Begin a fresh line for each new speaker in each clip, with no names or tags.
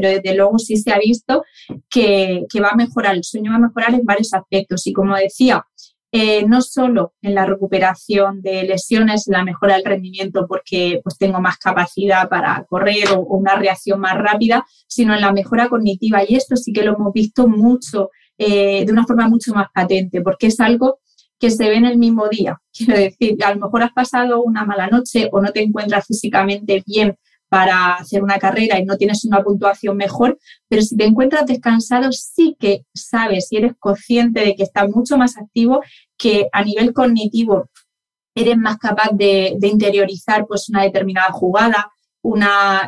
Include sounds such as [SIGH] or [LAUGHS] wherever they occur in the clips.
pero desde luego sí se ha visto que, va a mejorar, el sueño va a mejorar en varios aspectos. Y como decía, eh, no solo en la recuperación de lesiones, en la mejora del rendimiento porque pues, tengo más capacidad para correr o, una reacción más rápida, sino en la mejora cognitiva. Y esto sí que lo hemos visto mucho, eh, de una forma mucho más patente, porque es algo que se ve en el mismo día. [LAUGHS] Quiero decir, a lo mejor has pasado una mala noche o no te encuentras físicamente bien para hacer una carrera y no tienes una puntuación mejor, pero si te encuentras descansado sí que sabes y eres consciente de que estás mucho más activo, que a nivel cognitivo eres más capaz de, interiorizar pues una determinada jugada, una,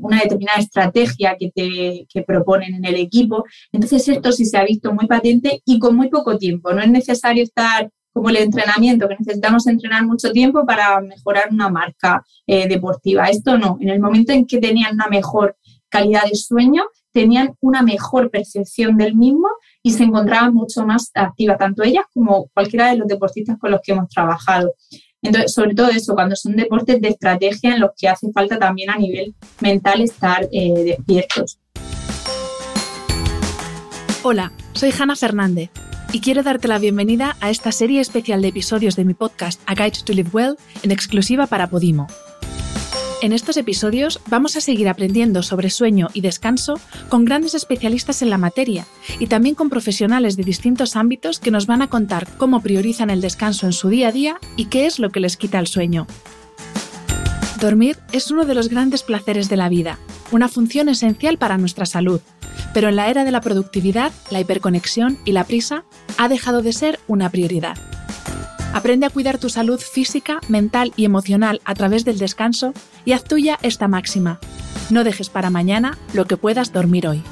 una determinada estrategia que te que proponen en el equipo. Entonces esto sí se ha visto muy patente y con muy poco tiempo. No es necesario estar como el entrenamiento, que necesitamos entrenar mucho tiempo para mejorar una marca eh, deportiva. Esto no, en el momento en que tenían una mejor calidad de sueño, tenían una mejor percepción del mismo y se encontraban mucho más activas, tanto ellas como cualquiera de los deportistas con los que hemos trabajado. Entonces, sobre todo eso, cuando son deportes de estrategia en los que hace falta también a nivel mental estar eh, despiertos.
Hola, soy Hanna Fernández y quiero darte la bienvenida a esta serie especial de episodios de mi podcast A Guide to Live Well en exclusiva para Podimo. En estos episodios vamos a seguir aprendiendo sobre sueño y descanso con grandes especialistas en la materia y también con profesionales de distintos ámbitos que nos van a contar cómo priorizan el descanso en su día a día y qué es lo que les quita el sueño. Dormir es uno de los grandes placeres de la vida, una función esencial para nuestra salud pero en la era de la productividad, la hiperconexión y la prisa ha dejado de ser una prioridad. Aprende a cuidar tu salud física, mental y emocional a través del descanso y haz tuya esta máxima. No dejes para mañana lo que puedas dormir hoy.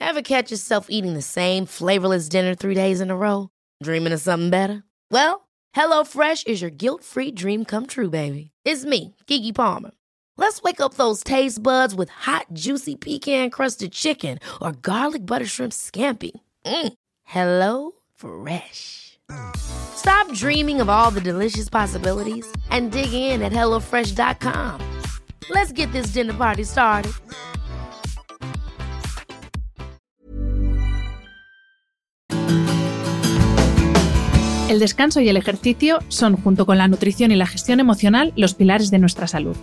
Ever catch yourself eating the same flavorless dinner three days in a row? Dreaming of something better? Well, HelloFresh is your guilt-free dream come true, baby. It's me, Kiki Palmer. Let's wake up those taste buds with hot, juicy pecan crusted chicken or garlic butter shrimp scampi. Mm. Hello Fresh. Stop dreaming of all the delicious possibilities and dig in at HelloFresh.com. Let's get this dinner party started.
El descanso y el ejercicio son, junto con la nutrición y la gestión emocional, los pilares de nuestra salud.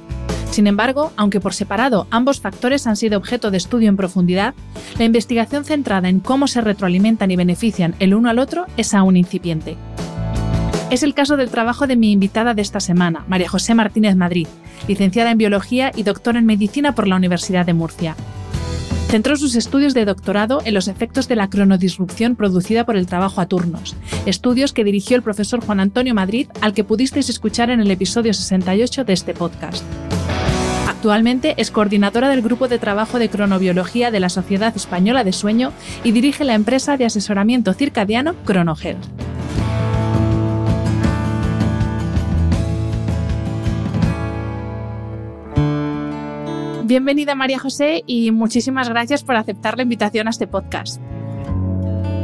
Sin embargo, aunque por separado ambos factores han sido objeto de estudio en profundidad, la investigación centrada en cómo se retroalimentan y benefician el uno al otro es aún incipiente. Es el caso del trabajo de mi invitada de esta semana, María José Martínez Madrid, licenciada en Biología y doctora en Medicina por la Universidad de Murcia. Centró sus estudios de doctorado en los efectos de la cronodisrupción producida por el trabajo a turnos, estudios que dirigió el profesor Juan Antonio Madrid, al que pudisteis escuchar en el episodio 68 de este podcast. Actualmente es coordinadora del Grupo de Trabajo de Cronobiología de la Sociedad Española de Sueño y dirige la empresa de asesoramiento circadiano CronoHealth. Bienvenida María José y muchísimas gracias por aceptar la invitación a este podcast.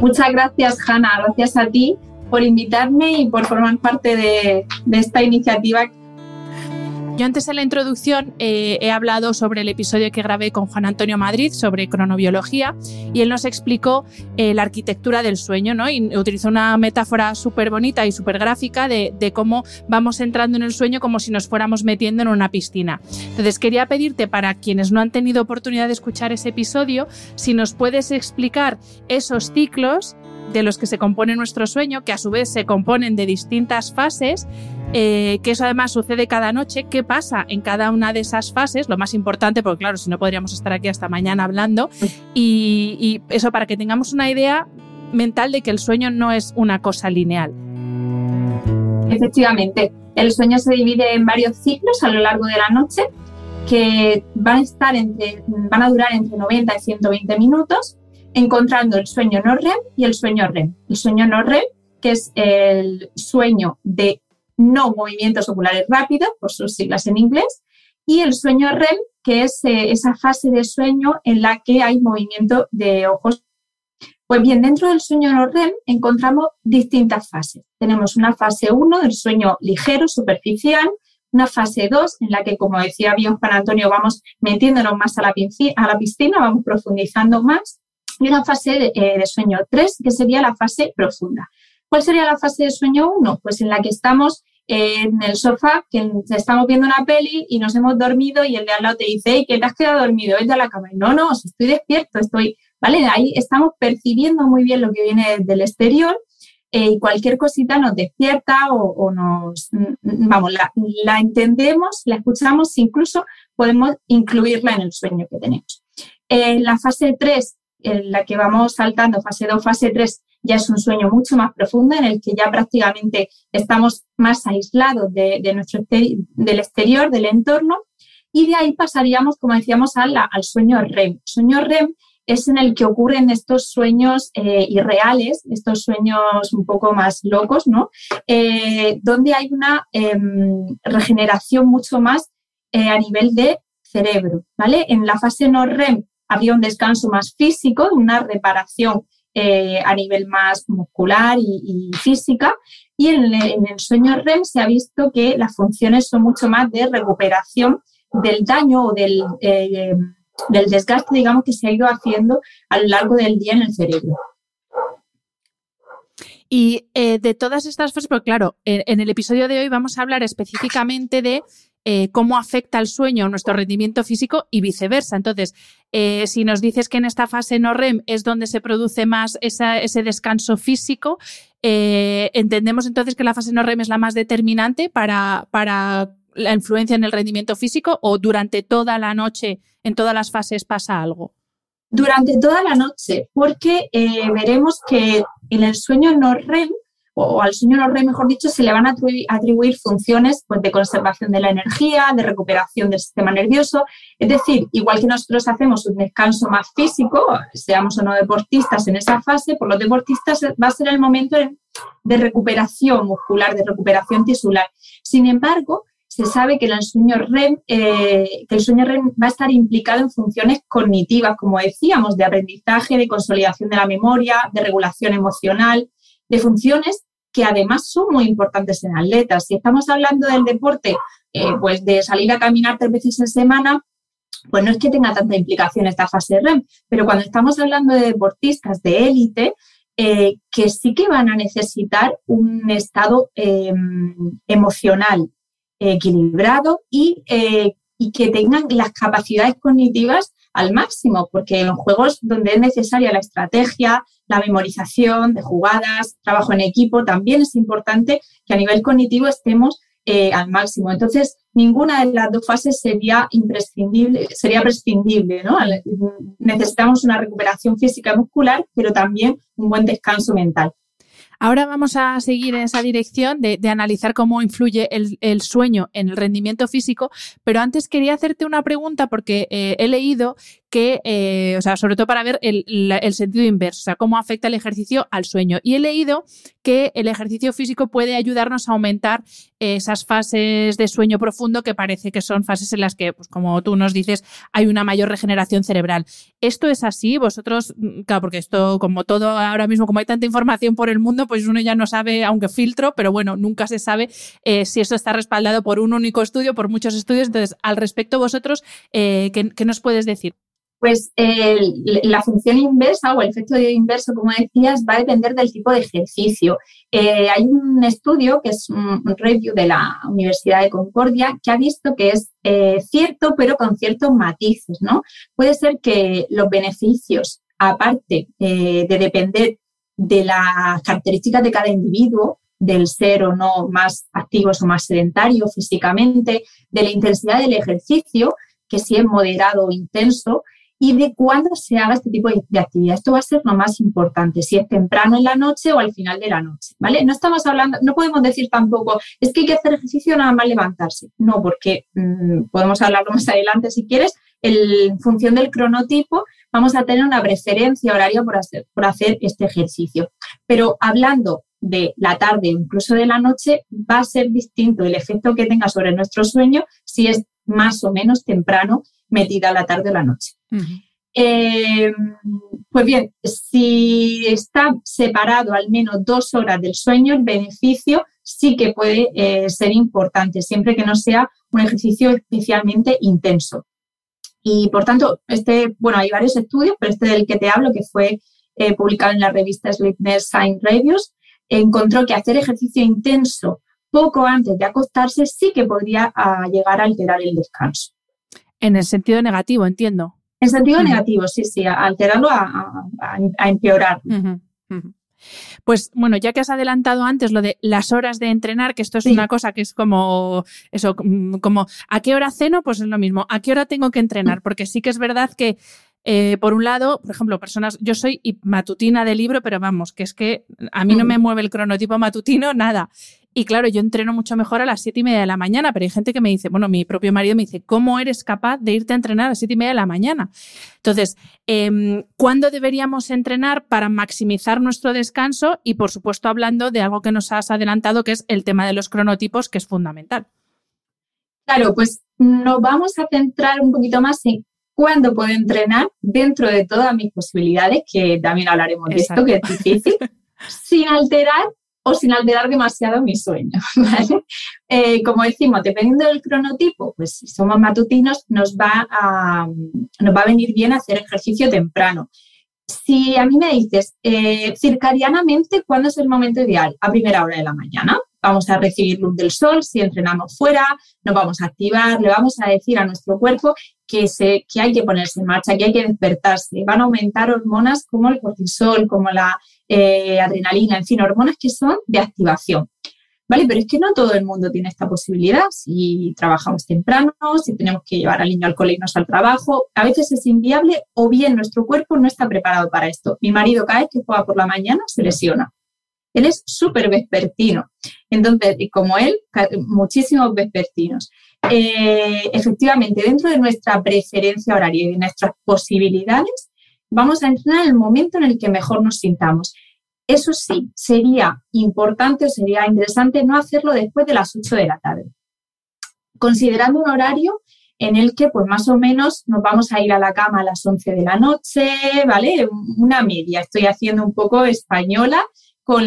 Muchas gracias Hanna, gracias a ti por invitarme y por formar parte de esta iniciativa
yo antes en la introducción eh, he hablado sobre el episodio que grabé con Juan Antonio Madrid sobre cronobiología y él nos explicó eh, la arquitectura del sueño, ¿no? Y utilizó una metáfora súper bonita y súper gráfica de, de, cómo vamos entrando en el sueño como si nos fuéramos metiendo en una piscina. Entonces quería pedirte para quienes no han tenido oportunidad de escuchar ese episodio, si nos puedes explicar esos ciclos de los que se compone nuestro sueño, que a su vez se componen de distintas fases, eh, que eso además sucede cada noche, qué pasa en cada una de esas fases, lo más importante, porque claro, si no podríamos estar aquí hasta mañana hablando, y, y eso para que tengamos una idea mental de que el sueño no es una cosa lineal.
Efectivamente, el sueño se divide en varios ciclos a lo largo de la noche que van a estar entre, van a durar entre 90 y 120 minutos encontrando el sueño no REM y el sueño REM. El sueño no REM, que es el sueño de no movimientos oculares rápidos, por sus siglas en inglés, y el sueño REM, que es eh, esa fase de sueño en la que hay movimiento de ojos. Pues bien, dentro del sueño no REM encontramos distintas fases. Tenemos una fase 1 del sueño ligero, superficial, una fase 2 en la que, como decía bien Juan Antonio, vamos metiéndonos más a la, a la piscina, vamos profundizando más, y una fase de, eh, sueño 3, que sería la fase profunda. ¿Cuál sería la fase de sueño 1? Pues en la que estamos en el sofá, que estamos viendo una peli y nos hemos dormido y el de al lado te dice, hey, que te has quedado dormido, vete a la cama. no, no, estoy despierto, estoy, ¿vale? Ahí estamos percibiendo muy bien lo que viene del exterior eh, y cualquier cosita nos despierta o, nos, mm, vamos, la, entendemos, la escuchamos, incluso podemos incluirla en el sueño que tenemos. En la fase 3, en la que vamos saltando, fase 2, fase 3, ya es un sueño mucho más profundo en el que ya prácticamente estamos más aislados de, nuestro del exterior, del entorno, y de ahí pasaríamos, como decíamos, al, al sueño REM. sueño REM es en el que ocurren estos sueños eh, irreales, estos sueños un poco más locos, ¿no? Eh, donde hay una em, regeneración mucho más eh, a nivel de cerebro, ¿vale? En la fase no REM había un descanso más físico, una reparación a nivel más muscular y, física, y en, el sueño REM se ha visto que las funciones son mucho más de recuperación del daño o del del desgaste, digamos, que se ha ido haciendo a lo largo del día en el cerebro.
Y eh, de todas estas fases, pero claro, en, el episodio de hoy vamos a hablar específicamente de eh, cómo afecta el sueño a nuestro rendimiento físico y viceversa. Entonces, eh, si nos dices que en esta fase no REM es donde se produce más ese descanso físico, entendemos entonces que la fase no REM es la más determinante para, para la influencia en el rendimiento físico o durante toda la noche, en todas las fases pasa algo?
Durante toda la noche, porque eh, veremos que en el sueño no REM, o al sueño REM, mejor dicho, se le van a atribuir, funciones pues, de conservación de la energía, de recuperación del sistema nervioso. Es decir, igual que nosotros hacemos un descanso más físico, seamos o no deportistas en esa fase, por los deportistas va a ser el momento de recuperación muscular, de recuperación tisular. Sin embargo, se sabe que el sueño REM, eh, que el sueño REM va a estar implicado en funciones cognitivas, como decíamos, de aprendizaje, de consolidación de la memoria, de regulación emocional, de funciones que además son muy importantes en atletas. Si estamos hablando del deporte, eh, pues de salir a caminar tres veces en semana, pues no es que tenga tanta implicación esta fase REM, pero cuando estamos hablando de deportistas de élite, eh, que sí que van a necesitar un estado em, emocional equilibrado eh, y, que tengan las capacidades cognitivas al máximo, porque en juegos donde es necesaria la estrategia, la memorización de jugadas, trabajo en equipo, también es importante que a nivel cognitivo estemos eh, al máximo. Entonces, ninguna de las dos fases sería imprescindible, sería prescindible, ¿no? Necesitamos una recuperación física muscular, pero también un buen descanso mental.
Ahora vamos a seguir en esa dirección de, analizar cómo influye el, sueño en el rendimiento físico, pero antes quería hacerte una pregunta porque eh, he leído que, eh, o sea, sobre todo para ver el, sentido inverso, o sea, cómo afecta el ejercicio al sueño. Y he leído que el ejercicio físico puede ayudarnos a aumentar esas fases de sueño profundo que parece que son fases en las que, pues como tú nos dices, hay una mayor regeneración cerebral. ¿Esto es así? Vosotros, mm, claro, porque esto, como todo ahora mismo, como hay tanta información por el mundo, pues uno ya no sabe, aunque filtro, pero bueno, nunca se sabe eh, si esto está respaldado por un único estudio, por muchos estudios. Entonces, al respecto, vosotros, eh, ¿qué nos puedes decir?
Pues la función inversa o el efecto inverso, como decías, va a depender del tipo de ejercicio. Eh, hay un estudio que es un, review de la Universidad de Concordia que ha visto que es eh, cierto, pero con ciertos matices. ¿no? Puede ser que los beneficios, aparte eh, de depender de las características de cada individuo, del ser o no más activos o más sedentarios físicamente, de la intensidad del ejercicio, que si es moderado o intenso, y de cuándo se haga este tipo de, actividad. Esto va a ser lo más importante, si es temprano en la noche o al final de la noche, ¿vale? No estamos hablando, no podemos decir tampoco, es que hay que hacer ejercicio nada más levantarse. No, porque mm, podemos hablarlo más adelante si quieres. en función del cronotipo, vamos a tener una preferencia horaria por hacer, por hacer este ejercicio. Pero hablando de la tarde, incluso de la noche, va a ser distinto el efecto que tenga sobre nuestro sueño si es más o menos temprano metida la tarde o la noche. Eh, pues bien, si está separado al menos dos horas del sueño, el beneficio sí que puede eh, ser importante, siempre que no sea un ejercicio especialmente intenso. Y por tanto, este, bueno, hay varios estudios, pero este del que te hablo, que fue eh, publicado en la revista Sleepness Science Reviews, encontró que hacer ejercicio intenso poco antes de acostarse sí que podría ah, llegar a alterar el descanso.
En el sentido negativo, entiendo.
En sentido negativo, sí, sí, a alterarlo a, empeorar.
Pues bueno, ya que has adelantado antes lo de las horas de entrenar, que esto es una cosa que es como eso, mm, como ¿a qué hora ceno? Pues es lo mismo, ¿a qué hora tengo que entrenar? Porque sí que es verdad que eh, por un lado, por ejemplo, personas, yo soy matutina de libro, pero vamos, que es que a mí no me mueve el cronotipo matutino, nada. Y claro, yo entreno mucho mejor a las siete y media de la mañana, pero hay gente que me dice, bueno, mi propio marido me dice, ¿cómo eres capaz de irte a entrenar a las siete y media de la mañana? Entonces, eh, ¿cuándo deberíamos entrenar para maximizar nuestro descanso? Y por supuesto, hablando de algo que nos has adelantado, que es el tema de los cronotipos, que es fundamental.
Claro, pues nos vamos a centrar un poquito más en cuándo puedo entrenar dentro de todas mis posibilidades, que también hablaremos de esto, que es difícil, [LAUGHS] sin alterar o sin alterar demasiado mi sueño. [LAUGHS] Eh, como decimos, dependiendo del cronotipo, pues si somos matutinos, nos va, a, nos va a venir bien hacer ejercicio temprano. Si a mí me dices eh, circadianamente, ¿cuándo es el momento ideal? A primera hora de la mañana. Vamos a recibir luz del sol, si entrenamos fuera, nos vamos a activar, le vamos a decir a nuestro cuerpo que, se, que hay que ponerse en marcha, que hay que despertarse. Van a aumentar hormonas como el cortisol, como la eh, adrenalina, en fin, hormonas que son de activación. ¿Vale? Pero es que no todo el mundo tiene esta posibilidad. Si trabajamos temprano, si tenemos que llevar al niño al colegio y al trabajo, a veces es inviable o bien nuestro cuerpo no está preparado para esto. Mi marido cada que juega por la mañana se lesiona. Él es súper vespertino. Entonces, como él, muchísimos vespertinos. Eh, efectivamente, dentro de nuestra preferencia horaria y de nuestras posibilidades, vamos a entrenar en el momento en el que mejor nos sintamos. Eso sí, sería importante sería interesante no hacerlo después de las 8 de la tarde, considerando un horario en el que pues más o menos nos vamos a ir a la cama a las 11 de la noche, ¿vale? Una media, estoy haciendo un poco española con,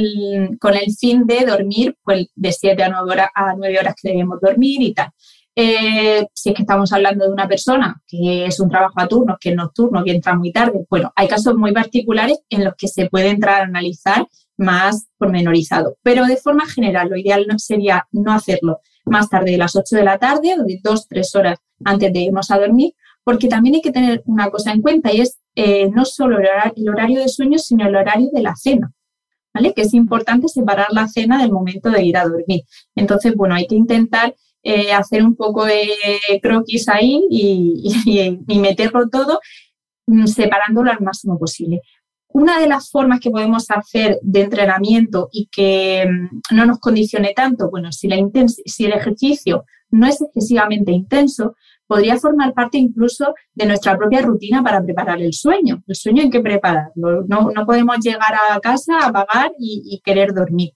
con el fin de dormir pues, de 7 a 9, horas, a 9 horas que debemos dormir y tal. Eh, si es que estamos hablando de una persona que es un trabajo a turnos, que es nocturno, que entra muy tarde, bueno, hay casos muy particulares en los que se puede entrar a analizar más pormenorizado. Pero de forma general, lo ideal sería no hacerlo más tarde de las 8 de la tarde o de 2, 3 horas antes de irnos a dormir, porque también hay que tener una cosa en cuenta y es eh, no solo el horario de sueño, sino el horario de la cena. ¿Vale? Que es importante separar la cena del momento de ir a dormir. Entonces, bueno, hay que intentar eh, hacer un poco de croquis ahí y, meterlo todo mm, separándolo al máximo posible. Una de las formas que podemos hacer de entrenamiento y que mm, no nos condicione tanto, bueno, si, la si el ejercicio no es excesivamente intenso, podría formar parte incluso de nuestra propia rutina para preparar el sueño. El sueño hay que prepararlo. No, no podemos llegar a casa, apagar y, y querer dormir.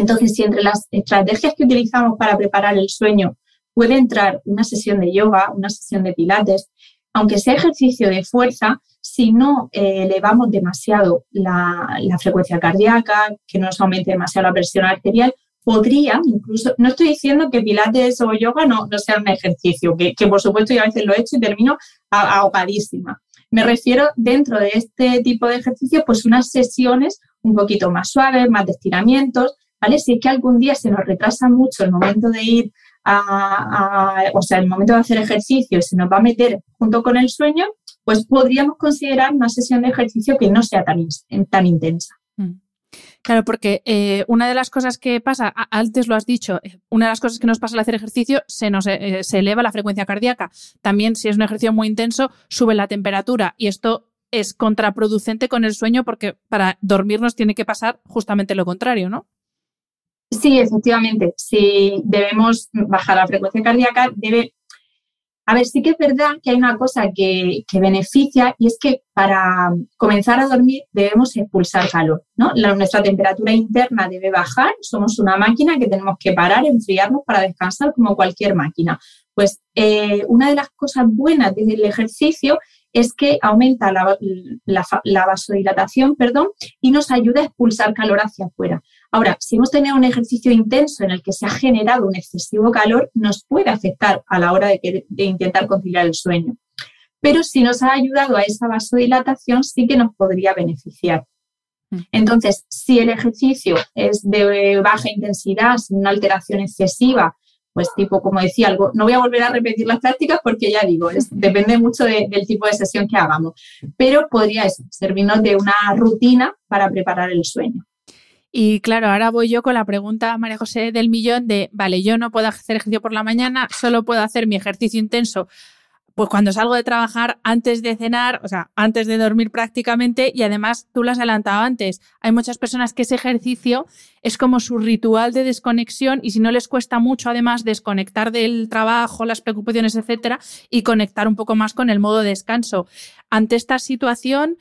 Entonces, si entre las estrategias que utilizamos para preparar el sueño puede entrar una sesión de yoga, una sesión de pilates, aunque sea ejercicio de fuerza, si no eh, elevamos demasiado la, frecuencia cardíaca, que no nos aumente demasiado la presión arterial, podría incluso, no estoy diciendo que pilates o yoga no, no sea un ejercicio, que, por supuesto yo a veces lo he hecho y termino ahogadísima. Me refiero dentro de este tipo de ejercicio, pues unas sesiones un poquito más suaves, más de estiramientos, ¿vale? Si es que algún día se nos retrasa mucho el momento de ir a, o sea, el momento de hacer ejercicio y se nos va a meter junto con el sueño, pues podríamos considerar una sesión de ejercicio que no sea tan, intensa. Mm.
Claro, porque eh, una de las cosas que pasa, antes lo has dicho, eh, una de las cosas que nos pasa al hacer ejercicio, se nos eh, se eleva la frecuencia cardíaca. También, si es un ejercicio muy intenso, sube la temperatura y esto es contraproducente con el sueño porque para dormirnos tiene que pasar justamente lo contrario, ¿no?
Sí, efectivamente. Si debemos bajar la frecuencia cardíaca, debe. A ver, sí que es verdad que hay una cosa que, beneficia y es que para comenzar a dormir debemos expulsar calor. ¿no? nuestra temperatura interna debe bajar. Somos una máquina que tenemos que parar, enfriarnos para descansar como cualquier máquina. Pues eh, una de las cosas buenas del ejercicio es que aumenta la, la, vasodilatación perdón, y nos ayuda a expulsar calor hacia afuera. Ahora, si hemos tenido un ejercicio intenso en el que se ha generado un excesivo calor, nos puede afectar a la hora de, de intentar conciliar el sueño. Pero si nos ha ayudado a esa vasodilatación, sí que nos podría beneficiar. Mm. Entonces, si el ejercicio es de baja intensidad, sin una alteración excesiva, pues tipo, como decía, algo, no voy a volver a repetir las prácticas porque ya digo, [LAUGHS] depende mucho del tipo de sesión que hagamos, pero podría servirnos de una rutina para preparar el sueño.
Y claro, ahora voy yo con la pregunta, María José, del millón de, vale, yo no puedo hacer ejercicio por la mañana, solo puedo hacer mi ejercicio intenso pues cuando salgo de trabajar, antes de cenar, o sea, antes de dormir prácticamente, y además tú lo has adelantado antes, hay muchas personas que ese ejercicio es como su ritual de desconexión y si no les cuesta mucho además desconectar del trabajo, las preocupaciones, etcétera, y conectar un poco más con el modo descanso. Ante esta situación,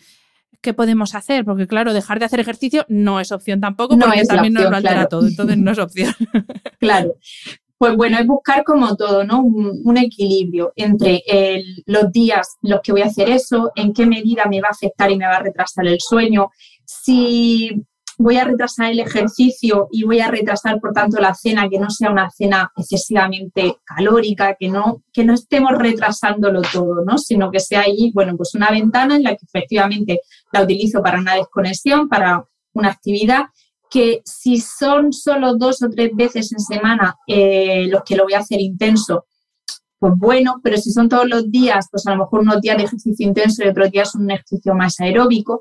¿qué podemos hacer? Porque claro, dejar de hacer ejercicio no es opción tampoco, porque también nos lo altera todo, entonces no es opción. [LAUGHS]
claro, pues bueno, es buscar como todo, ¿no? Un, equilibrio entre los días en los que voy a hacer eso, en qué medida me va a afectar y me va a retrasar el sueño, si voy a retrasar el ejercicio y voy a retrasar, por tanto, la cena, que no sea una cena excesivamente calórica, que no, que no estemos retrasándolo todo, ¿no? Sino que sea ahí, bueno, pues una ventana en la que efectivamente la utilizo para una desconexión, para una actividad que si son solo dos o tres veces en semana eh, los que lo voy a hacer intenso, pues bueno, pero si son todos los días, pues a lo mejor unos días de ejercicio intenso y otros días un ejercicio más aeróbico.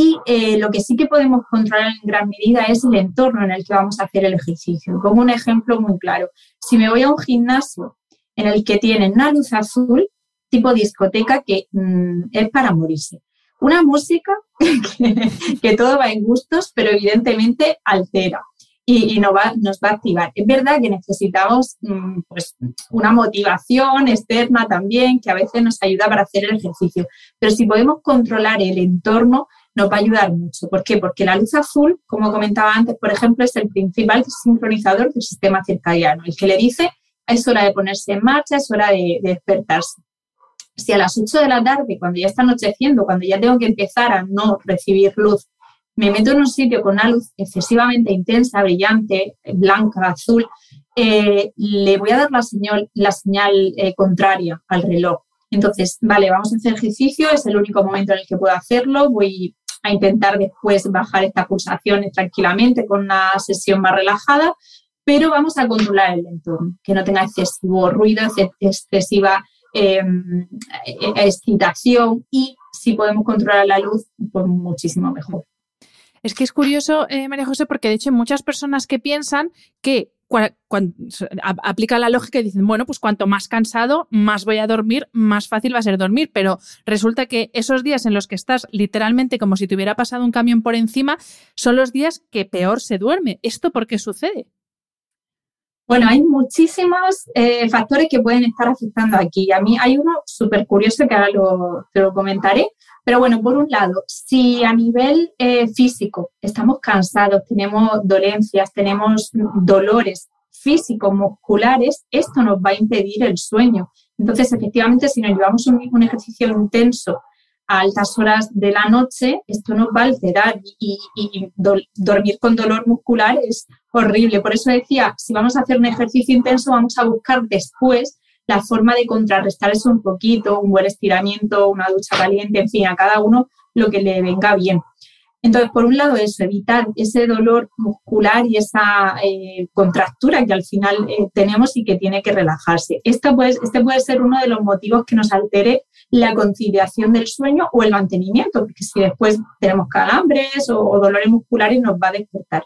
Y eh, lo que sí que podemos controlar en gran medida es el entorno en el que vamos a hacer el ejercicio. Como un ejemplo muy claro, si me voy a un gimnasio en el que tienen una luz azul, tipo discoteca, que mm, es para morirse. Una música [LAUGHS] que, todo va en gustos, pero evidentemente altera y, nos, va, nos va a activar. Es verdad que necesitamos mm, pues, una motivación externa también, que a veces nos ayuda para hacer el ejercicio, pero si podemos controlar el entorno, nos va a ayudar mucho. ¿Por qué? Porque la luz azul, como comentaba antes, por ejemplo, es el principal sincronizador del sistema circadiano, el que le dice es hora de ponerse en marcha, es hora de despertarse si a las 8 de la tarde, cuando ya está anocheciendo, cuando ya tengo que empezar a no recibir luz, me meto en un sitio con una luz excesivamente intensa, brillante, blanca, azul, eh, le voy a dar la señal, la señal eh, contraria al reloj. Entonces, vale, vamos a hacer ejercicio, es el único momento en el que puedo hacerlo, voy a intentar después bajar estas pulsaciones tranquilamente con una sesión más relajada, pero vamos a controlar el entorno, que no tenga excesivo ruido, excesiva Em, excitación y si podemos controlar la luz, pues muchísimo mejor.
Es que es curioso, eh, María José, porque de hecho hay muchas personas que piensan que aplica la lógica y dicen, bueno, pues cuanto más cansado, más voy a dormir, más fácil va a ser dormir, pero resulta que esos días en los que estás literalmente como si te hubiera pasado un camión por encima, son los días que peor se duerme. ¿Esto por qué sucede?
Bueno, hay muchísimos eh, factores que pueden estar afectando aquí. A mí hay uno súper curioso que ahora lo, te lo comentaré. Pero bueno, por un lado, si a nivel eh, físico estamos cansados, tenemos dolencias, tenemos dolores físicos, musculares, esto nos va a impedir el sueño. Entonces, efectivamente, si nos llevamos un ejercicio intenso a altas horas de la noche, esto nos va a alterar y, dormir con dolor muscular es horrible. Por eso decía, si vamos a hacer un ejercicio intenso, vamos a buscar después la forma de contrarrestar eso un poquito, un buen estiramiento, una ducha caliente, en fin, a cada uno lo que le venga bien. Entonces, por un lado, eso, evitar ese dolor muscular y esa eh, contractura que al final eh, tenemos y que tiene que relajarse. Esto puede, este puede ser uno de los motivos que nos altere la conciliación del sueño o el mantenimiento, porque si después tenemos calambres o dolores musculares nos va a despertar.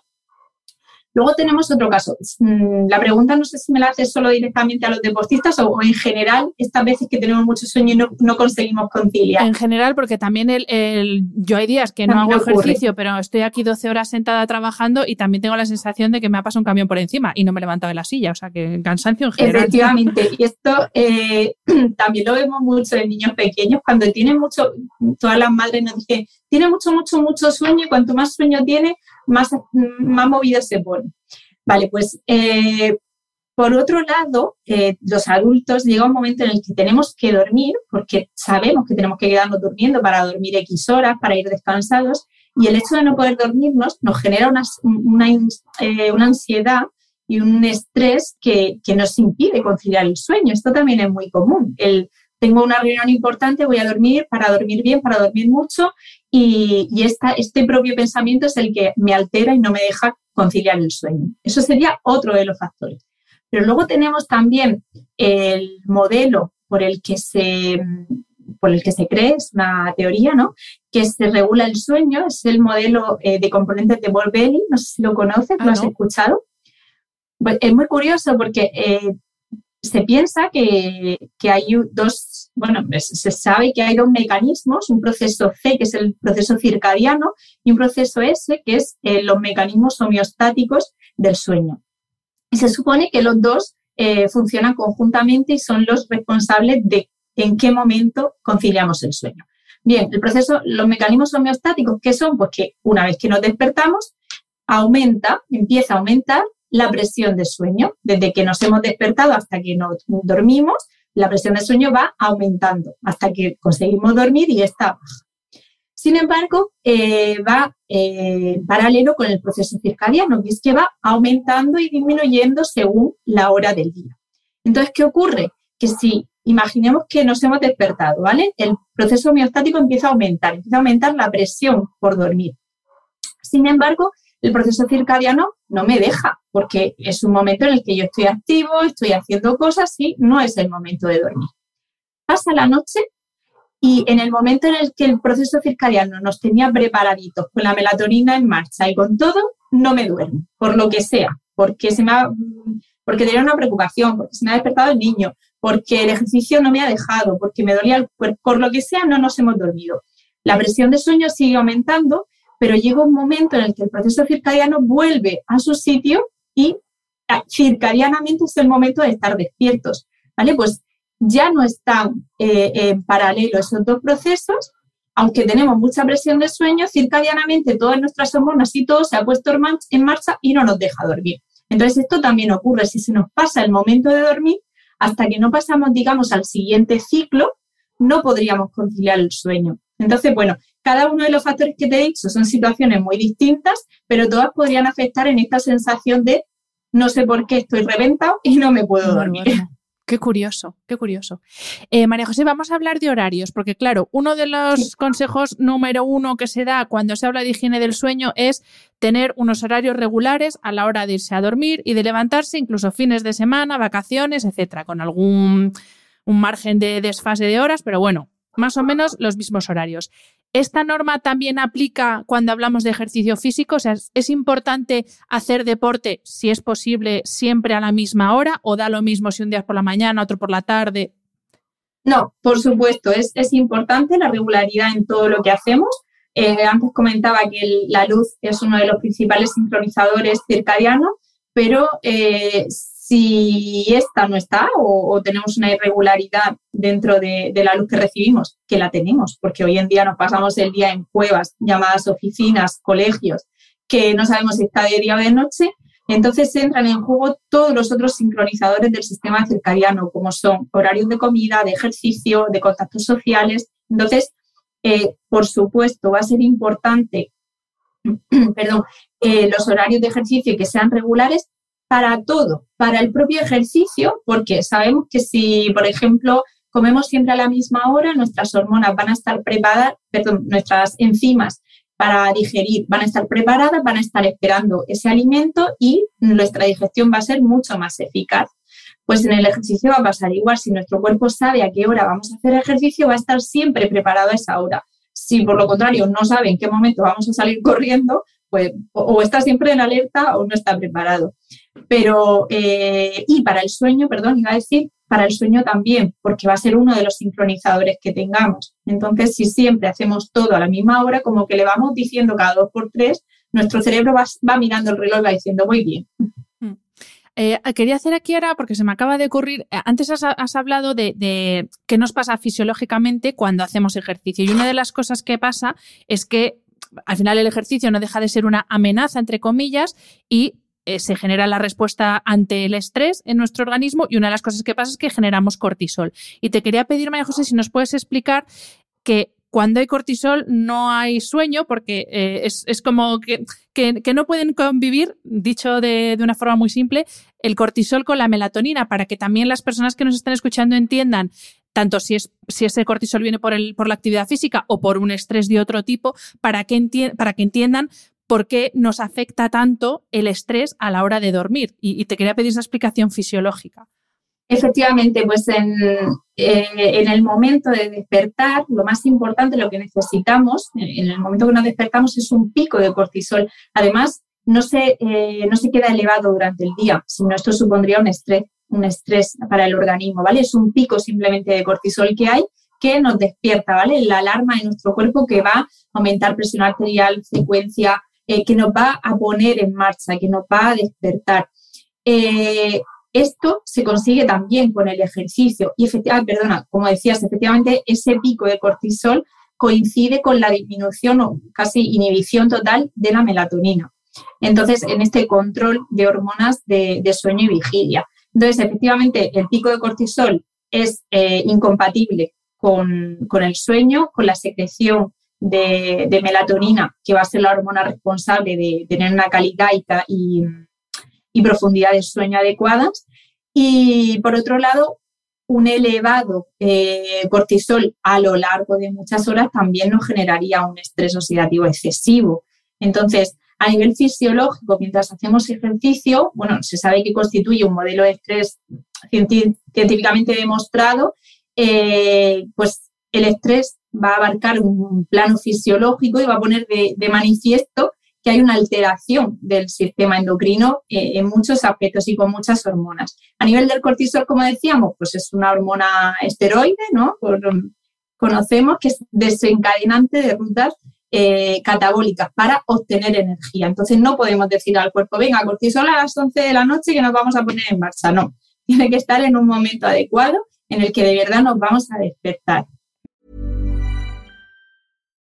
Luego tenemos otro caso. Mm, la pregunta no sé si me la haces solo directamente a los deportistas o, en general, estas veces que tenemos mucho sueño y no, conseguimos conciliar.
En general, porque también el, yo hay días que no hago ejercicio, pero estoy aquí 12 horas sentada trabajando y también tengo la sensación de que me ha pasado un camión por encima y no me he levantado de la silla. O sea, que cansancio en general.
Efectivamente. Y esto eh, [CLEARS THROAT] también lo vemos mucho en niños pequeños. Cuando tienen mucho, todas las madres nos dicen, tiene mucho, mucho, mucho sueño y cuanto más sueño tiene, más, más movido se pone. Vale, pues eh, Por otro lado, eh, los adultos llega un momento en el que tenemos que dormir, porque sabemos que tenemos que quedarnos durmiendo para dormir X horas, para ir descansados, y el hecho de no poder dormirnos nos genera una, una, eh, una ansiedad y un estrés que, que, nos impide conciliar el sueño. Esto también es muy común. El, tengo una reunión importante, voy a dormir para dormir bien, para dormir mucho, y, y esta, este propio pensamiento es el que me altera y no me deja conciliar el sueño. Eso sería otro de los factores. Pero luego tenemos también el modelo por el que se, por el que se cree, es una teoría, ¿no? Que se regula el sueño, es el modelo eh, de componentes de Bolbelli, no sé si lo conoces, ¿lo ah, has escuchado? Pues es muy curioso porque eh, se piensa que, que, hay dos, bueno, se sabe que hay dos mecanismos, un proceso C, que es el proceso circadiano, y un proceso S, que es eh, los mecanismos homeostáticos del sueño. Y se supone que los dos eh, funcionan conjuntamente y son los responsables de en qué momento conciliamos el sueño. Bien, el proceso, los mecanismos homeostáticos, ¿qué son? Pues que una vez que nos despertamos, aumenta, empieza a aumentar la presión de sueño. Desde que nos hemos despertado hasta que nos dormimos, la presión de sueño va aumentando hasta que conseguimos dormir y está baja. Sin embargo, eh, va eh, paralelo con el proceso circadiano, que es que va aumentando y disminuyendo según la hora del día. Entonces, ¿qué ocurre? Que si imaginemos que nos hemos despertado, ¿vale? El proceso homeostático empieza a aumentar, empieza a aumentar la presión por dormir. Sin embargo, el proceso circadiano no me deja, porque es un momento en el que yo estoy activo, estoy haciendo cosas y no es el momento de dormir. Pasa la noche y en el momento en el que el proceso circadiano nos tenía preparaditos con la melatonina en marcha y con todo, no me duermo, por lo que sea, porque, se me ha, porque tenía una preocupación, porque se me ha despertado el niño, porque el ejercicio no me ha dejado, porque me dolía el cuerpo, por lo que sea, no nos hemos dormido. La presión de sueño sigue aumentando, pero llega un momento en el que el proceso circadiano vuelve a su sitio y ah, circadianamente es el momento de estar despiertos. ¿Vale? Pues ya no están eh, en paralelo esos dos procesos, aunque tenemos mucha presión de sueño, circadianamente todas nuestras hormonas y todo se ha puesto en marcha y no nos deja dormir. Entonces esto también ocurre si se nos pasa el momento de dormir, hasta que no pasamos, digamos, al siguiente ciclo, no podríamos conciliar el sueño. Entonces, bueno, cada uno de los factores que te he dicho son situaciones muy distintas, pero todas podrían afectar en esta sensación de no sé por qué estoy reventado y no me puedo dormir.
Qué curioso, qué curioso. Eh, María José, vamos a hablar de horarios, porque claro, uno de los consejos número uno que se da cuando se habla de higiene del sueño es tener unos horarios regulares a la hora de irse a dormir y de levantarse, incluso fines de semana, vacaciones, etcétera, con algún un margen de desfase de horas, pero bueno, más o menos los mismos horarios. ¿Esta norma también aplica cuando hablamos de ejercicio físico? O sea, ¿es importante hacer deporte, si es posible, siempre a la misma hora o da lo mismo si un día es por la mañana, otro por la tarde?
No, por supuesto, es, importante la regularidad en todo lo que hacemos. Eh, antes comentaba que la luz es uno de los principales sincronizadores circadianos, pero eh, si esta no está o, tenemos una irregularidad dentro de, la luz que recibimos, que la tenemos, porque hoy en día nos pasamos el día en cuevas, llamadas oficinas, colegios, que no sabemos si está de día o de noche, entonces entran en juego todos los otros sincronizadores del sistema circadiano, como son horarios de comida, de ejercicio, de contactos sociales. Entonces, eh, por supuesto, va a ser importante [CLEARS THROAT] perdón, eh, los horarios de ejercicio que sean regulares, para todo, para el propio ejercicio, porque sabemos que si, por ejemplo, comemos siempre a la misma hora, nuestras hormonas van a estar preparadas, perdón, nuestras enzimas para digerir van a estar preparadas, van a estar esperando ese alimento y nuestra digestión va a ser mucho más eficaz. Pues en el ejercicio va a pasar igual. Si nuestro cuerpo sabe a qué hora vamos a hacer ejercicio, va a estar siempre preparado a esa hora. Si por lo contrario no sabe en qué momento vamos a salir [LAUGHS] corriendo, pues o, está siempre en alerta o no está preparado. Pero, eh, y para el sueño, perdón, iba a decir, para el sueño también, porque va a ser uno de los sincronizadores que tengamos. Entonces, si siempre hacemos todo a la misma hora, como que le vamos diciendo cada dos por tres, nuestro cerebro va, mirando el reloj y va diciendo, muy bien.
Mm. Eh, quería hacer aquí ahora, porque se me acaba de ocurrir, eh, antes has, hablado de, de, qué nos pasa fisiológicamente cuando hacemos ejercicio. Y una de las cosas que pasa es que al final el ejercicio no deja de ser una amenaza, entre comillas, y eh, se genera la respuesta ante el estrés en nuestro organismo y una de las cosas que pasa es que generamos cortisol. Y te quería pedir, María José, si nos puedes explicar que cuando hay cortisol no hay sueño porque eh, es, como que, que, no pueden convivir, dicho de, de, una forma muy simple, el cortisol con la melatonina para que también las personas que nos están escuchando entiendan tanto si, es, si ese cortisol viene por, el, por la actividad física o por un estrés de otro tipo, para que entiendan por qué nos afecta tanto el estrés a la hora de dormir. Y, te quería pedir esa explicación fisiológica.
Efectivamente, pues en, eh, en, el momento de despertar, lo más importante, lo que necesitamos, en el momento que nos despertamos, es un pico de cortisol. Además, no se, eh, no se queda elevado durante el día, sino esto supondría un estrés un estrés para el organismo, ¿vale? Es un pico simplemente de cortisol que hay que nos despierta, ¿vale? La alarma en nuestro cuerpo que va a aumentar presión arterial, frecuencia, eh, que nos va a poner en marcha, que nos va a despertar. Eh, esto se consigue también con el ejercicio y efectivamente, perdona, como decías, efectivamente ese pico de cortisol coincide con la disminución o casi inhibición total de la melatonina. Entonces, en este control de hormonas de sueño y vigilia. Entonces, efectivamente, el pico de cortisol es eh, incompatible con, el sueño, con la secreción de, melatonina, que va a ser la hormona responsable de tener una calidad y, profundidad de sueño adecuadas. Y por otro lado, un elevado eh, cortisol a lo largo de muchas horas también nos generaría un estrés oxidativo excesivo. Entonces, a nivel fisiológico, mientras hacemos ejercicio, bueno, se sabe que constituye un modelo de estrés científicamente demostrado, eh, pues el estrés va a abarcar un plano fisiológico y va a poner de, manifiesto que hay una alteración del sistema endocrino eh, en muchos aspectos y con muchas hormonas. A nivel del cortisol, como decíamos, pues es una hormona esteroide, ¿no? conocemos que es desencadenante de rutas eh, catabólicas para obtener energía. Entonces no podemos decir al cuerpo, venga, cortisol a las 11 de la noche que nos vamos a poner en marcha. No, tiene que estar en un momento adecuado en el que de verdad nos vamos a despertar.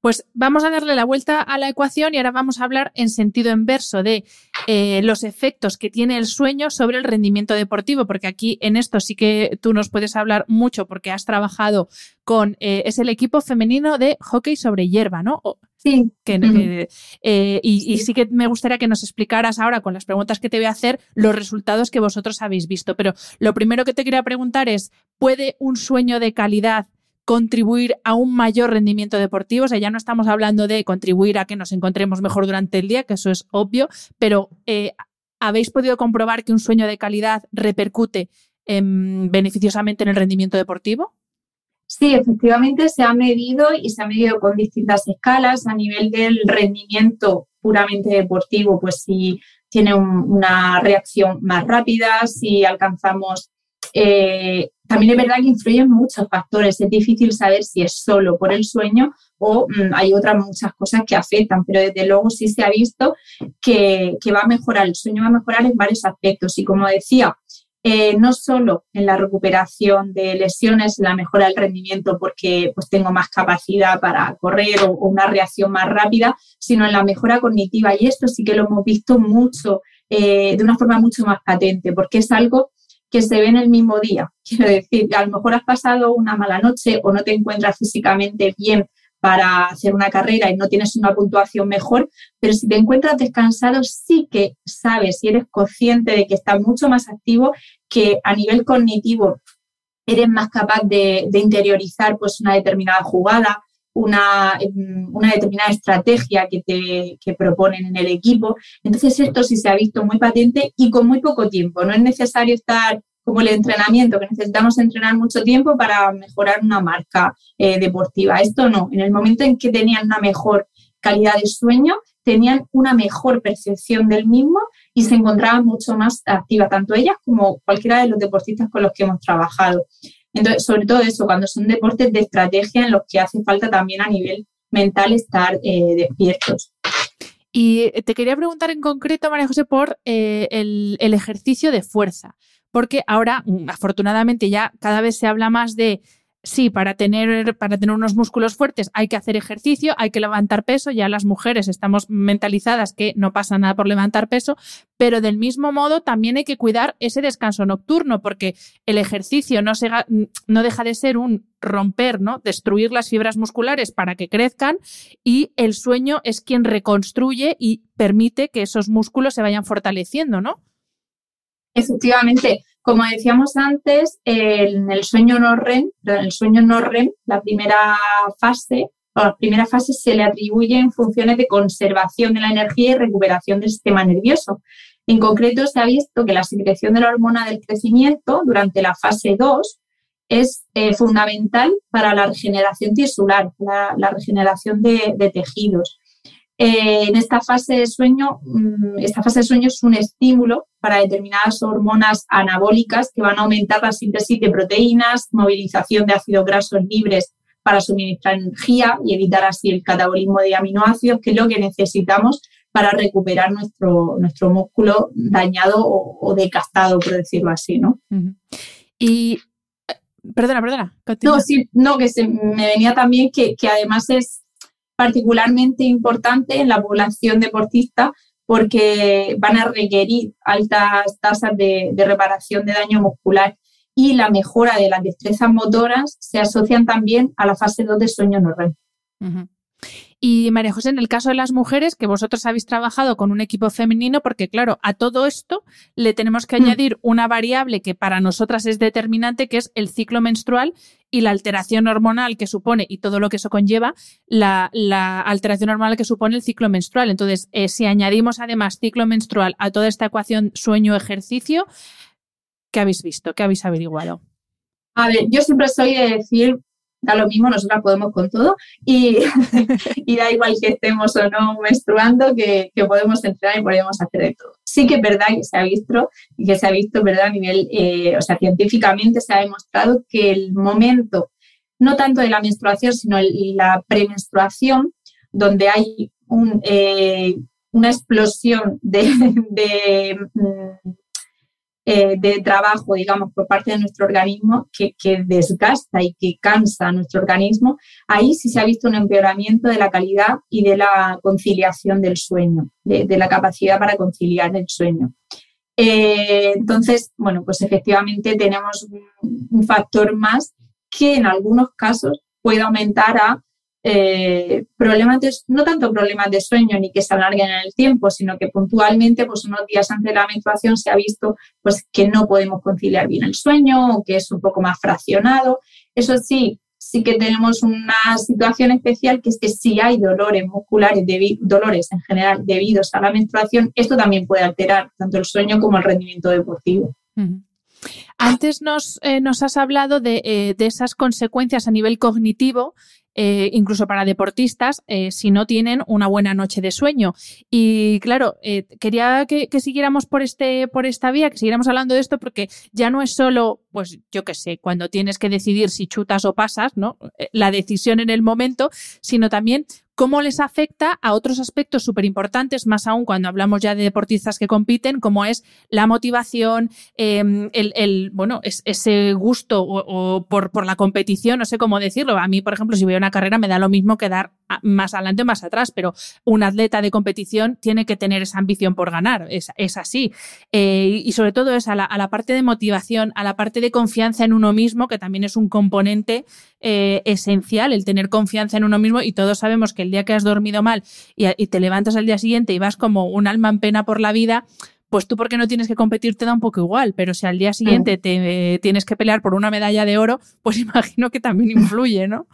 Pues vamos a darle la vuelta a la ecuación y ahora vamos a hablar en sentido inverso de eh, los efectos que tiene el sueño sobre el rendimiento deportivo, porque aquí en esto sí que tú nos puedes hablar mucho porque has trabajado con, eh, es el equipo femenino de hockey sobre hierba, ¿no?
Sí.
Eh, y, sí que me gustaría que nos explicaras ahora con las preguntas que te voy a hacer los resultados que vosotros habéis visto. Pero lo primero que te quería preguntar es, ¿puede un sueño de calidad contribuir a un mayor rendimiento deportivo. O sea, ya no estamos hablando de contribuir a que nos encontremos mejor durante el día, que eso es obvio, pero eh, ¿habéis podido comprobar que un sueño de calidad repercute beneficiosamente en el rendimiento deportivo?
Sí, efectivamente se ha medido y se ha medido con distintas escalas a nivel del rendimiento puramente deportivo, pues si tiene una reacción más rápida, si alcanzamos eh, también es verdad que influyen muchos factores. Es difícil saber si es solo por el sueño o mm, hay otras muchas cosas que afectan, pero desde luego sí se ha visto que, va a mejorar, el sueño va a mejorar en varios aspectos. Y como decía, eh, no solo en la recuperación de lesiones, en la mejora del rendimiento porque pues, tengo más capacidad para correr o, una reacción más rápida, sino en la mejora cognitiva. Y esto sí que lo hemos visto mucho, eh, de una forma mucho más patente, porque es algo que se ve en el mismo día. [LAUGHS] Quiero decir, a lo mejor has pasado una mala noche o no te encuentras físicamente bien para hacer una carrera y no tienes una puntuación mejor, pero si te encuentras descansado sí que sabes y eres consciente de que estás mucho más activo, que a nivel cognitivo eres más capaz de, interiorizar pues una determinada jugada, una, una, determinada estrategia que te que proponen en el equipo. Entonces esto sí se ha visto muy patente y con muy poco tiempo. No es necesario estar como el entrenamiento, que necesitamos entrenar mucho tiempo para mejorar una marca eh, deportiva. Esto no, en el momento en que tenían una mejor calidad de sueño, tenían una mejor percepción del mismo y se encontraban mucho más activas, tanto ellas como cualquiera de los deportistas con los que hemos trabajado. Entonces, sobre todo eso, cuando son deportes de estrategia en los que hace falta también a nivel mental estar eh, despiertos.
Y te quería preguntar en concreto, María José, por eh, el, el ejercicio de fuerza, porque ahora, mm, afortunadamente, ya cada vez se habla más de sí, para tener, para tener unos músculos fuertes hay que hacer ejercicio, hay que levantar peso, ya las mujeres estamos mentalizadas que no pasa nada por levantar peso, pero del mismo modo también hay que cuidar ese descanso nocturno, porque el ejercicio no, se, no deja de ser un romper, ¿no? Destruir las fibras musculares para que crezcan y el sueño es quien reconstruye y permite que esos músculos se vayan fortaleciendo, ¿no?
Efectivamente, como decíamos antes, en el sueño no REM, el sueño no REM, la primera fase, la primera fase se le atribuyen funciones de conservación de la energía y recuperación del sistema nervioso. En concreto, se ha visto que la secreción de la hormona del crecimiento durante la fase 2 es eh, fundamental para la regeneración tisular, la, regeneración de tejidos. Eh, en esta fase de sueño, mm, esta fase de sueño es un estímulo para determinadas hormonas anabólicas que van a aumentar la síntesis de proteínas, movilización de ácidos grasos libres para suministrar energía y evitar así el catabolismo de aminoácidos, que es lo que necesitamos para recuperar nuestro, nuestro músculo dañado o, decastado, por decirlo así, ¿no?
Y eh, perdona, perdona.
No, sí, no, que se, me venía también que, que además es particularmente importante en la población deportista porque van a requerir altas tasas de, reparación de daño muscular y la mejora de las destrezas motoras se asocian también a la fase 2 de sueño no.
Y María José, en el caso de las mujeres, que vosotros habéis trabajado con un equipo femenino, porque claro, a todo esto le tenemos que mm. añadir una variable que para nosotras es determinante, que es el ciclo menstrual y la alteración hormonal que supone, y todo lo que eso conlleva, la, alteración hormonal que supone el ciclo menstrual. Entonces, eh, si añadimos además ciclo menstrual a toda esta ecuación sueño-ejercicio, ¿qué habéis visto? ¿Qué habéis averiguado?
A ver, yo siempre soy de decir da lo mismo, nosotras podemos con todo y, [LAUGHS] y da igual que estemos o no menstruando, que, que, podemos entrenar y podemos hacer de todo. Sí que es verdad que se ha visto, y que se ha visto, ¿verdad? A nivel, eh, o sea, científicamente se ha demostrado que el momento, no tanto de la menstruación, sino la premenstruación, donde hay un, eh, una explosión de, de mm, eh, de trabajo, digamos, por parte de nuestro organismo que, desgasta y que cansa a nuestro organismo, ahí sí se ha visto un empeoramiento de la calidad y de la conciliación del sueño, de, la capacidad para conciliar el sueño. Eh, entonces, bueno, pues efectivamente tenemos un factor más que en algunos casos puede aumentar a eh, problemas no tanto problemas de sueño ni que se alarguen en el tiempo, sino que puntualmente, pues unos días antes de la menstruación se ha visto pues que no podemos conciliar bien el sueño o que es un poco más fraccionado. Eso sí, sí que tenemos una situación especial que es que si hay dolores musculares, dolores en general debidos a la menstruación, esto también puede alterar tanto el sueño como el rendimiento deportivo.
Antes nos, eh, nos, has hablado de, eh, de, esas consecuencias a nivel cognitivo eh, incluso para deportistas, eh, si no tienen una buena noche de sueño. Y claro, eh, quería que, siguiéramos por, este, por esta vía, que siguiéramos hablando de esto, porque ya no es solo, pues yo qué sé, cuando tienes que decidir si chutas o pasas, ¿no? La decisión en el momento, sino también cómo les afecta a otros aspectos súper importantes, más aún cuando hablamos ya de deportistas que compiten, como es la motivación, em, el, bueno, ese gusto o, por, por, la competición, no sé cómo decirlo. A mí, por ejemplo, si voy a una carrera me da lo mismo que dar más adelante o más atrás, pero un atleta de competición tiene que tener esa ambición por ganar, es, así. Eh, y sobre todo es a la, parte de motivación, a la parte de confianza en uno mismo, que también es un componente eh, esencial, el tener confianza en uno mismo y todos sabemos que el día que has dormido mal y, te levantas al día siguiente y vas como un alma en pena por la vida, pues tú porque no tienes que competir te da un poco igual, pero si al día siguiente te tienes que pelear por una medalla de oro, pues [LAUGHS] imagino que también influye, ¿no?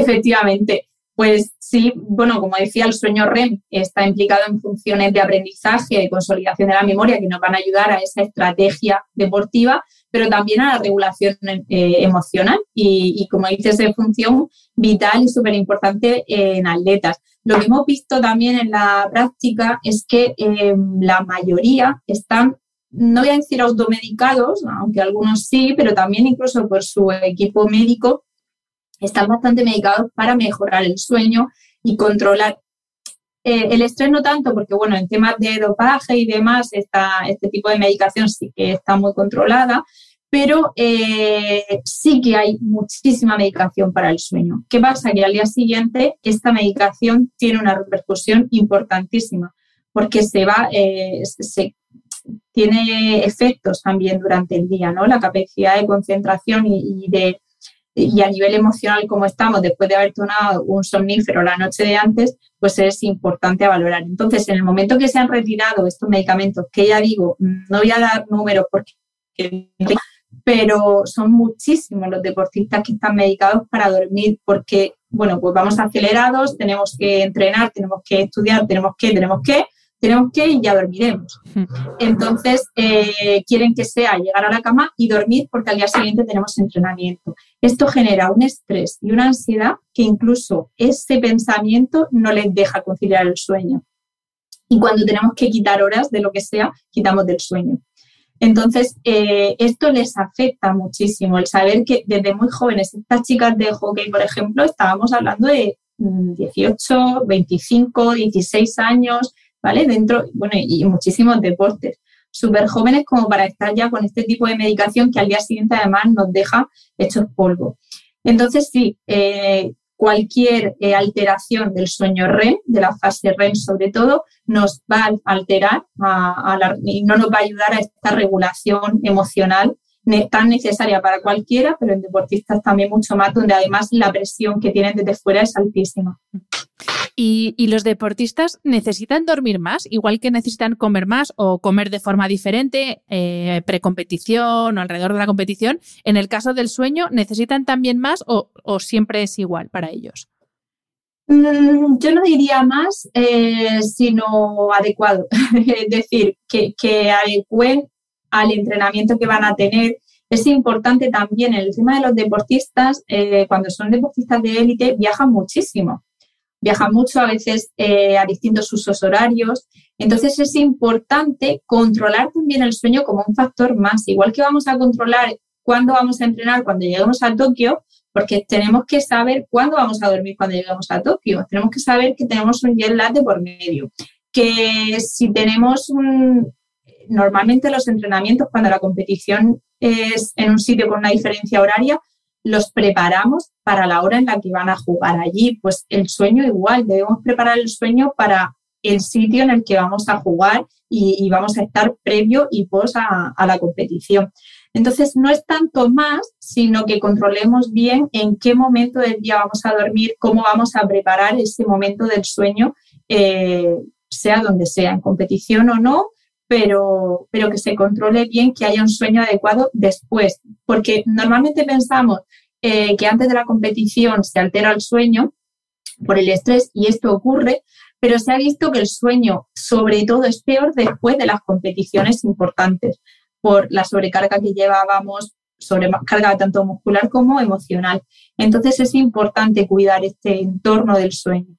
Efectivamente. Pues sí, bueno, como decía, el sueño REM está implicado en funciones de aprendizaje, de consolidación de la memoria que nos van a ayudar a esa estrategia deportiva, pero también a la regulación eh, emocional y, como dices, de función vital y súper importante en atletas. Lo que hemos visto también en la práctica es que em, la mayoría están, no voy a decir automedicados, aunque algunos sí, pero también incluso por su equipo médico, están bastante medicados para mejorar el sueño y controlar eh, el estrés no tanto, porque bueno, en temas de dopaje y demás, este tipo de medicación sí que está muy controlada, pero eh, sí que hay muchísima medicación para el sueño. ¿Qué pasa? Que al día siguiente esta medicación tiene una repercusión importantísima, porque se va, eh, tiene efectos también durante el día, ¿no? La capacidad de concentración y de y a nivel emocional como estamos después de haber tomado un somnífero la noche de antes, pues es importante valorar. Entonces, en el momento que se han retirado estos medicamentos, que ya digo, no voy a dar números porque pero son muchísimos los deportistas que están medicados para dormir porque, bueno, pues vamos acelerados, tenemos que entrenar, tenemos que estudiar, tenemos que, tenemos que, tenemos que y ya dormiremos. Entonces, eh, quieren que sea llegar a la cama y dormir porque al día siguiente tenemos entrenamiento. Esto genera un estrés y una ansiedad que incluso ese pensamiento no les deja conciliar el sueño. Y cuando tenemos que quitar horas de lo que sea, quitamos del sueño. Entonces, eh, esto les afecta muchísimo, el saber que desde muy jóvenes, estas chicas de hockey, por ejemplo, estábamos hablando de 18, 25, 16 años, Dentro, bueno, y muchísimos deportes súper jóvenes como para estar ya con este tipo de medicación que al día siguiente además nos deja hechos polvo. Entonces, sí, eh, cualquier eh, alteración del sueño REM, de la fase REM sobre todo, nos va a alterar y no nos va a ayudar a esta regulación emocional tan necesaria para cualquiera, pero en deportistas también mucho más, donde además la presión que tienen desde fuera es altísima.
¿Y, los deportistas necesitan dormir más, igual que necesitan comer más o comer de forma diferente, eh, precompetición o alrededor de la competición? En el caso del sueño, ¿necesitan también más o, siempre es igual para ellos?
Mm, yo no diría más, eh, sino adecuado. [LAUGHS] es decir, que, que adecuen al entrenamiento que van a tener. Es importante también el tema de los deportistas, eh, cuando son deportistas de élite, viajan muchísimo viaja mucho, a veces eh, a distintos usos horarios. Entonces es importante controlar también el sueño como un factor más, igual que vamos a controlar cuándo vamos a entrenar cuando lleguemos a Tokio, porque tenemos que saber cuándo vamos a dormir cuando lleguemos a Tokio. Tenemos que saber que tenemos un jet lag de por medio, que si tenemos un... Normalmente los entrenamientos cuando la competición es en un sitio con una diferencia horaria, los preparamos para la hora en la que van a jugar allí. Pues el sueño igual, debemos preparar el sueño para el sitio en el que vamos a jugar y, vamos a estar previo y pos a, la competición. Entonces, no es tanto más, sino que controlemos bien en qué momento del día vamos a dormir, cómo vamos a preparar ese momento del sueño, eh, sea donde sea, en competición o no, pero, pero que se controle bien, que haya un sueño adecuado después, porque normalmente pensamos eh, que antes de la competición se altera el sueño por el estrés y esto ocurre, pero se ha visto que el sueño sobre todo es peor después de las competiciones importantes por la sobrecarga que llevábamos, sobrecarga tanto muscular como emocional. Entonces es importante cuidar este entorno del sueño.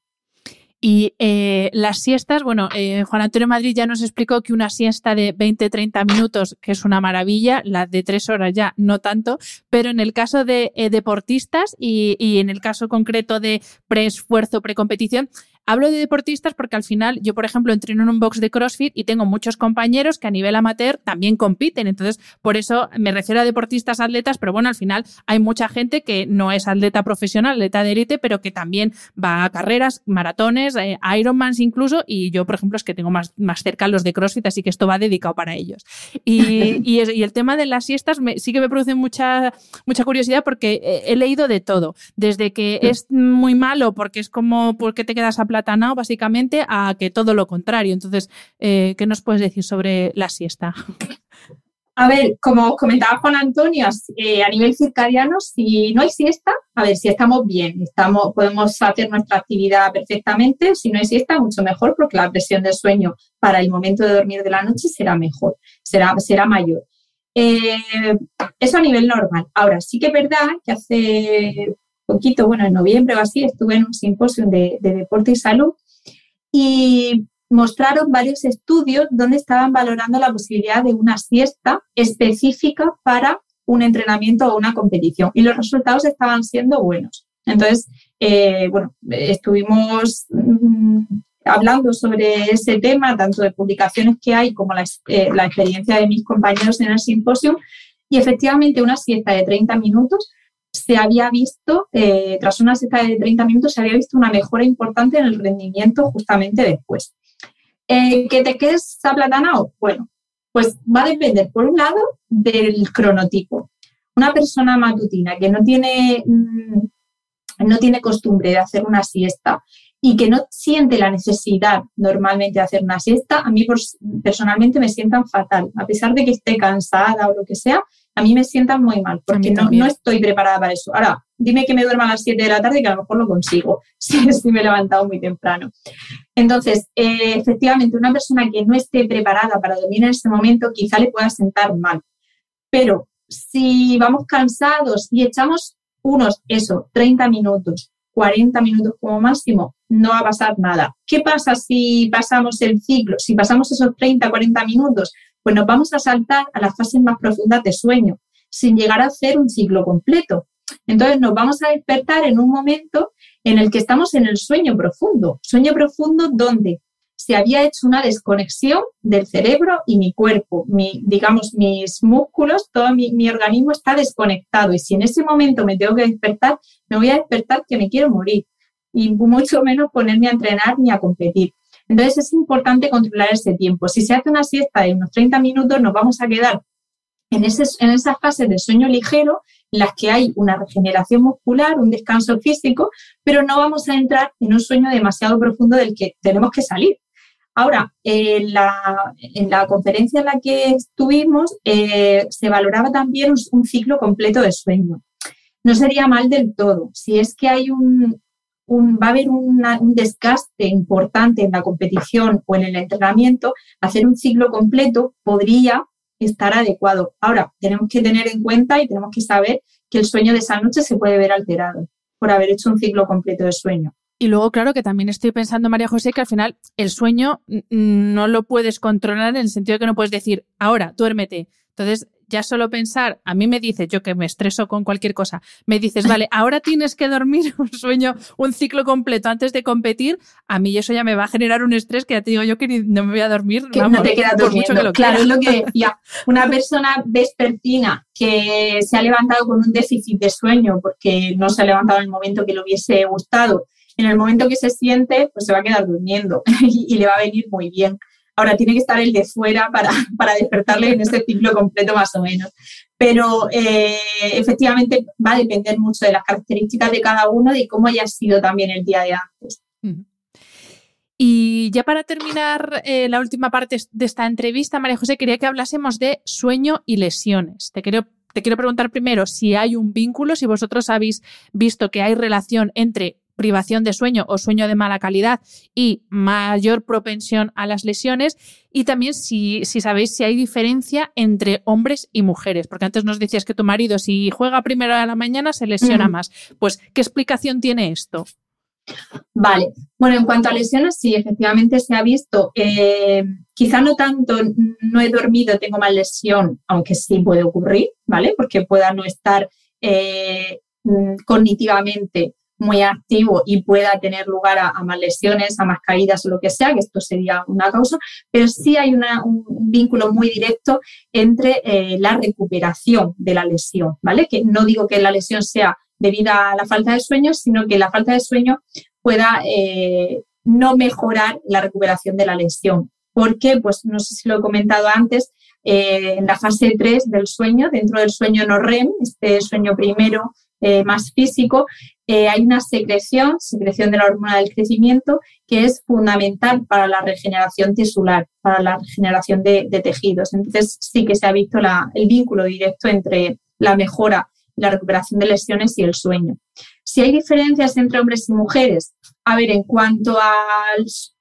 Y eh, las siestas, bueno, eh, Juan Antonio Madrid ya nos explicó que una siesta de 20-30 minutos, que es una maravilla, la de tres horas ya no tanto, pero en el caso de eh, deportistas y, y, en el caso concreto de pre-esfuerzo, pre-competición, Hablo de deportistas porque al final yo, por ejemplo, entreno en un box de CrossFit y tengo muchos compañeros que a nivel amateur también compiten. Entonces, por eso me refiero a deportistas, atletas, pero bueno, al final hay mucha gente que no es atleta profesional, atleta de élite, pero que también va a carreras, maratones, eh, Ironmans incluso. Y yo, por ejemplo, es que tengo más, más cerca los de CrossFit, así que esto va dedicado para ellos. Y, [LAUGHS] y, el tema de las siestas sí que me produce mucha, mucha curiosidad porque he, leído de todo. Desde que es muy malo porque es como porque te quedas a aplatanado básicamente a que todo lo contrario. Entonces, eh, ¿qué nos puedes decir sobre la siesta?
A ver, como comentaba Juan Antonio, eh, a nivel circadiano, si no hay siesta, a ver, si estamos bien, estamos, podemos hacer nuestra actividad perfectamente, si no hay siesta, mucho mejor, porque la presión del sueño para el momento de dormir de la noche será mejor, será, será mayor. Eh, eso a nivel normal. Ahora, sí que es verdad que hace poquito, bueno, en noviembre o así, estuve en un simposio de, de deporte y salud y mostraron varios estudios donde estaban valorando la posibilidad de una siesta específica para un entrenamiento o una competición y los resultados estaban siendo buenos. Entonces, eh, bueno, estuvimos mm, hablando sobre ese tema, tanto de publicaciones que hay como la, eh, experiencia de mis compañeros en el simposio, y efectivamente una siesta de 30 minutos se había visto, eh, tras una siesta de 30 minutos, se había visto una mejora importante en el rendimiento justamente después. Eh, ¿Que te quedes aplatanado? Bueno, pues va a depender, por un lado, del cronotipo. Una persona matutina que no tiene, mm, no tiene costumbre de hacer una siesta y que no siente la necesidad normalmente de hacer una siesta, a mí personalmente me sientan fatal. A pesar de que esté cansada o lo que sea, a mí me sientan muy mal porque no, no, estoy preparada para eso. Ahora, dime que me duerma a las 7 de la tarde que a lo mejor lo consigo [LAUGHS] si, me he levantado muy temprano. Entonces, eh, efectivamente, una persona que no esté preparada para dormir en ese momento quizá le pueda sentar mal. Pero si vamos cansados y echamos unos, eso, 30 minutos, 40 minutos como máximo, no va a pasar nada. ¿Qué pasa si pasamos el ciclo? Si pasamos esos 30, 40 minutos, pues nos vamos a saltar a las fases más profundas de sueño, sin llegar a hacer un ciclo completo. Entonces nos vamos a despertar en un momento en el que estamos en el sueño profundo, sueño profundo donde se había hecho una desconexión del cerebro y mi cuerpo, mi, digamos, mis músculos, todo mi, mi, organismo está desconectado. Y si en ese momento me tengo que despertar, me voy a despertar que me quiero morir y mucho menos ponerme a entrenar ni a competir. Entonces es importante controlar ese tiempo. Si se hace una siesta de unos 30 minutos, nos vamos a quedar en, ese, en esas fases de sueño ligero en las que hay una regeneración muscular, un descanso físico, pero no vamos a entrar en un sueño demasiado profundo del que tenemos que salir. Ahora, en la, en la conferencia en la que estuvimos, eh, se valoraba también un, ciclo completo de sueño. No sería mal del todo. Si es que hay un, va a haber un desgaste importante en la competición o en el entrenamiento, hacer un ciclo completo podría estar adecuado. Ahora, tenemos que tener en cuenta y tenemos que saber que el sueño de esa noche se puede ver alterado por haber hecho un ciclo completo de sueño.
Y luego, claro, que también estoy pensando, María José, que al final el sueño no lo puedes controlar en el sentido de que no puedes decir, ahora, duérmete. Entonces, ya solo pensar, a mí me dices, yo que me estreso con cualquier cosa, me dices, vale, [LAUGHS] ahora tienes que dormir [LAUGHS] un sueño, un ciclo completo antes de competir, a mí eso ya me va a generar un estrés que ya te digo yo que no me voy a dormir.
Que no te quedas durmiendo. claro, es lo que decía. Una persona vespertina que se ha levantado con un déficit de sueño porque no se ha levantado en el momento que le hubiese gustado, en el momento que se siente, pues se va a quedar durmiendo [LAUGHS] y le va a venir muy bien. Ahora tiene que estar el de fuera para, [LAUGHS] para despertarle en ese ciclo completo más o menos. Pero eh, efectivamente va a depender mucho de las características de cada uno y cómo haya sido también el día de antes.
Y ya para terminar eh, la última parte de esta entrevista, María José, quería que hablásemos de sueño y lesiones. Te quiero, te quiero preguntar primero si hay un vínculo, si vosotros habéis visto que hay relación entre privación de sueño o sueño de mala calidad y mayor propensión a las lesiones. Y también si, si sabéis si hay diferencia entre hombres y mujeres, porque antes nos decías que tu marido si juega primero a la mañana se lesiona más. Pues, ¿qué explicación tiene esto?
Vale, bueno, en cuanto a lesiones, sí, efectivamente se ha visto. Eh, quizá no tanto, no he dormido, tengo más lesión, aunque sí puede ocurrir, ¿vale? Porque pueda no estar eh, mm, cognitivamente muy activo y pueda tener lugar a, más lesiones, a más caídas o lo que sea, que esto sería una causa, pero sí hay un, vínculo muy directo entre eh, la recuperación de la lesión, ¿vale? Que no digo que la lesión sea debida a la falta de sueño, sino que la falta de sueño pueda eh, no mejorar la recuperación de la lesión. ¿Por qué? Pues no sé si lo he comentado antes, eh, en la fase 3 del sueño, dentro del sueño no REM, este sueño primero más físico, eh, hay una secreción, secreción de la hormona del crecimiento, que es fundamental para la regeneración tisular, para la regeneración de, tejidos. Entonces sí que se ha visto el vínculo directo entre la mejora la recuperación de lesiones y el sueño. Si hay diferencias entre hombres y mujeres, a ver, en cuanto a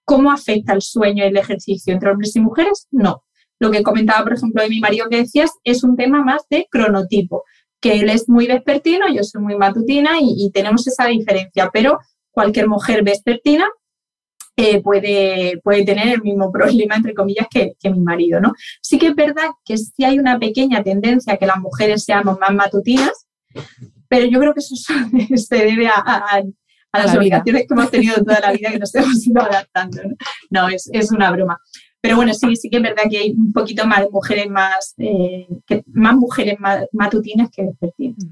cómo afecta el sueño y el ejercicio entre hombres y mujeres, no. Lo que comentaba, por ejemplo, de mi marido que decías, es un tema más de cronotipo, que él es muy vespertino, yo soy muy matutina y, tenemos esa diferencia, pero cualquier mujer vespertina eh, puede, puede tener el mismo problema, entre comillas, que, que, mi marido, ¿no? Sí que es verdad que sí hay una pequeña tendencia a que las mujeres seamos más matutinas, pero yo creo que eso [LAUGHS] se debe a, las obligaciones que hemos tenido toda la vida que nos [LAUGHS] hemos ido adaptando. No, es, una broma. Pero bueno, sí, sí que es verdad que hay un poquito más de mujeres más, eh, más mujeres matutinas que vespertinas.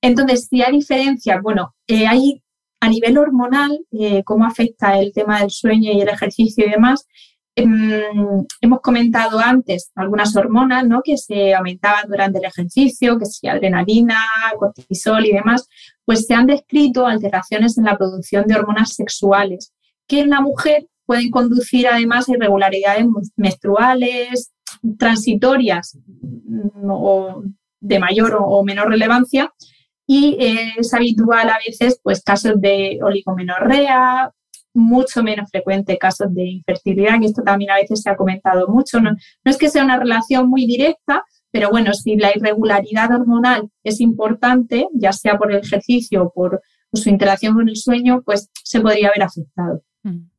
Entonces, si hay diferencias, bueno, eh, hay a nivel hormonal, eh, cómo afecta el tema del sueño y el ejercicio y demás, Em, hemos comentado antes algunas hormonas ¿no? que se aumentaban durante el ejercicio, que si adrenalina, cortisol y demás, pues se han descrito alteraciones en la producción de hormonas sexuales que en la mujer pueden conducir además a irregularidades menstruales, transitorias mm, o de mayor o menor relevancia y es habitual a veces pues casos de oligomenorrea, mucho menos frecuente casos de infertilidad, que esto también a veces se ha comentado mucho. No, no es que sea una relación muy directa, pero bueno, si la irregularidad hormonal es importante, ya sea por el ejercicio o por su interacción con el sueño, pues se podría haber afectado. Mm.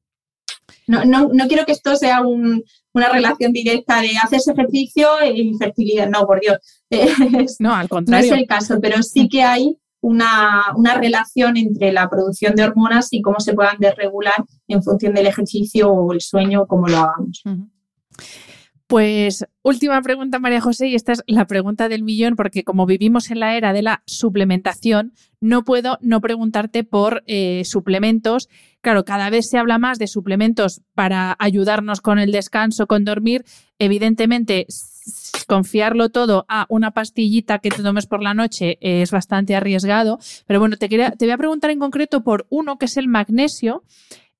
No, no, no, quiero que esto sea una relación directa de haces ejercicio e infertilidad, no, por Dios. [LAUGHS]
no, al contrario.
No es el caso, pero sí que hay una, relación entre la producción de hormonas y cómo se puedan desregular en función del ejercicio o el sueño, como lo hagamos.
Pues última pregunta, María José, y esta es la pregunta del millón, porque como vivimos en la era de la suplementación, no puedo no preguntarte por eh, suplementos. Claro, cada vez se habla más de suplementos para ayudarnos con el descanso, con dormir. Evidentemente, confiarlo todo a una pastillita que te tomes por la noche es bastante arriesgado. Pero bueno, te, te voy a preguntar en concreto por uno que es el magnesio.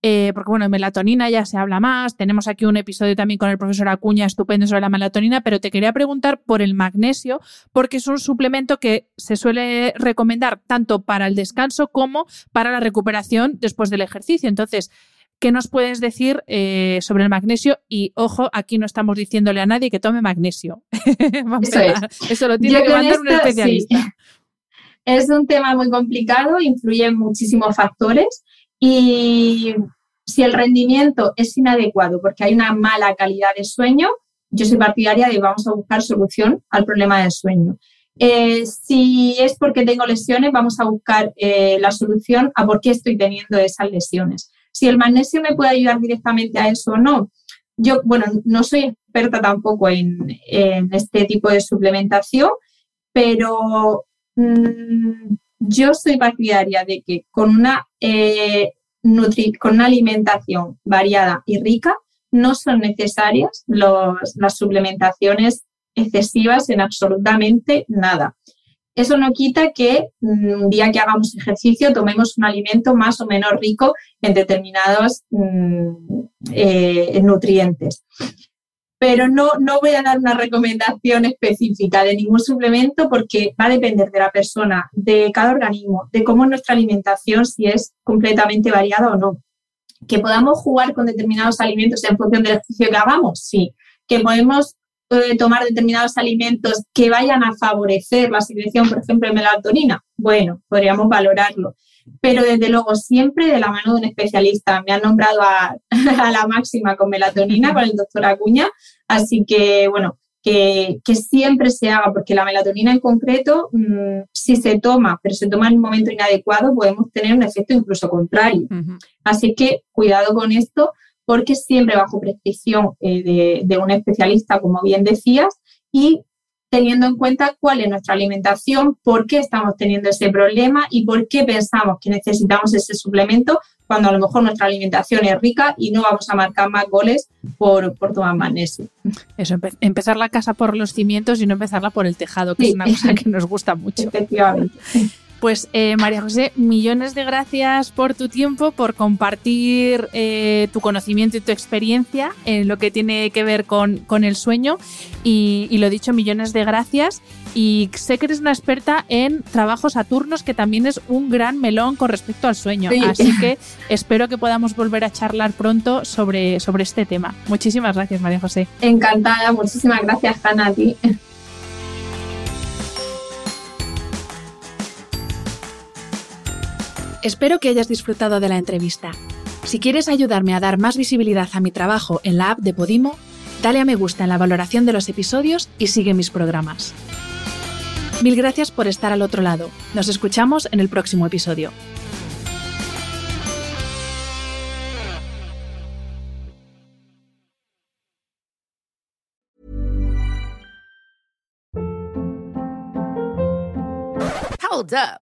Eh, porque bueno, melatonina ya se habla más, tenemos aquí un episodio también con el profesor Acuña estupendo sobre la melatonina, pero te quería preguntar por el magnesio, porque es un suplemento que se suele recomendar tanto para el descanso como para la recuperación después del ejercicio. Entonces, ¿Qué nos puedes decir eh, sobre el magnesio? Y ojo, aquí no estamos diciéndole a nadie que tome magnesio. [LAUGHS] Eso, lo tiene que mandar un especialista.
Es un tema muy complicado, influye en muchísimos factores y si el rendimiento es inadecuado porque hay una mala calidad de sueño, yo soy partidaria de vamos a buscar solución al problema del sueño. Eh, si es porque tengo lesiones, vamos a buscar eh, la solución a por qué estoy teniendo esas lesiones. Si el magnesio me puede ayudar directamente a eso o no. Yo, bueno, no soy experta tampoco en, este tipo de suplementación, pero mm, yo soy partidaria de que con una, eh, con una alimentación variada y rica no son necesarias las suplementaciones excesivas en absolutamente nada. Eso no quita que un mm, día que hagamos ejercicio tomemos un alimento más o menos rico en determinados mm, eh, nutrientes. Pero no, no voy a dar una recomendación específica de ningún suplemento porque va a depender de la persona, de cada organismo, de cómo es nuestra alimentación, si es completamente variada o no. Que podamos jugar con determinados alimentos en función del ejercicio que hagamos, sí. Que podemos tomar determinados alimentos que vayan a favorecer la secreción, por ejemplo, de melatonina, bueno, podríamos valorarlo. Pero desde luego, siempre de la mano de un especialista. Me han nombrado a, [LAUGHS] la máxima con melatonina, con el doctor Acuña, así que, bueno, que, siempre se haga, porque la melatonina en concreto, mm, si se toma, pero se toma en un momento inadecuado, podemos tener un efecto incluso contrario. Así que cuidado con esto, porque siempre bajo prescripción eh, de, un especialista, como bien decías, y teniendo en cuenta cuál es nuestra alimentación, por qué estamos teniendo ese problema y por qué pensamos que necesitamos ese suplemento cuando a lo mejor nuestra alimentación es rica y no vamos a marcar más goles por, por tomar magnesio.
Eso, empezar la casa por los cimientos y no empezarla por el tejado, que es una cosa que [LAUGHS] nos gusta mucho.
Efectivamente.
Pues eh, María José, millones de gracias por tu tiempo, por compartir eh, tu conocimiento y tu experiencia en lo que tiene que ver con, con el sueño. Y, y, lo dicho, millones de gracias. Y sé que eres una experta en trabajos a turnos, que también es un gran melón con respecto al sueño. Así que espero que podamos volver a charlar pronto sobre, sobre este tema. Muchísimas gracias, María José.
Encantada, muchísimas gracias, Hanna, a ti.
Espero que hayas disfrutado de la entrevista. Si quieres ayudarme a dar más visibilidad a mi trabajo en la app de Podimo, dale a me gusta en la valoración de los episodios y sigue mis programas. Mil gracias por estar al otro lado. Nos escuchamos en el próximo episodio.
Hold up.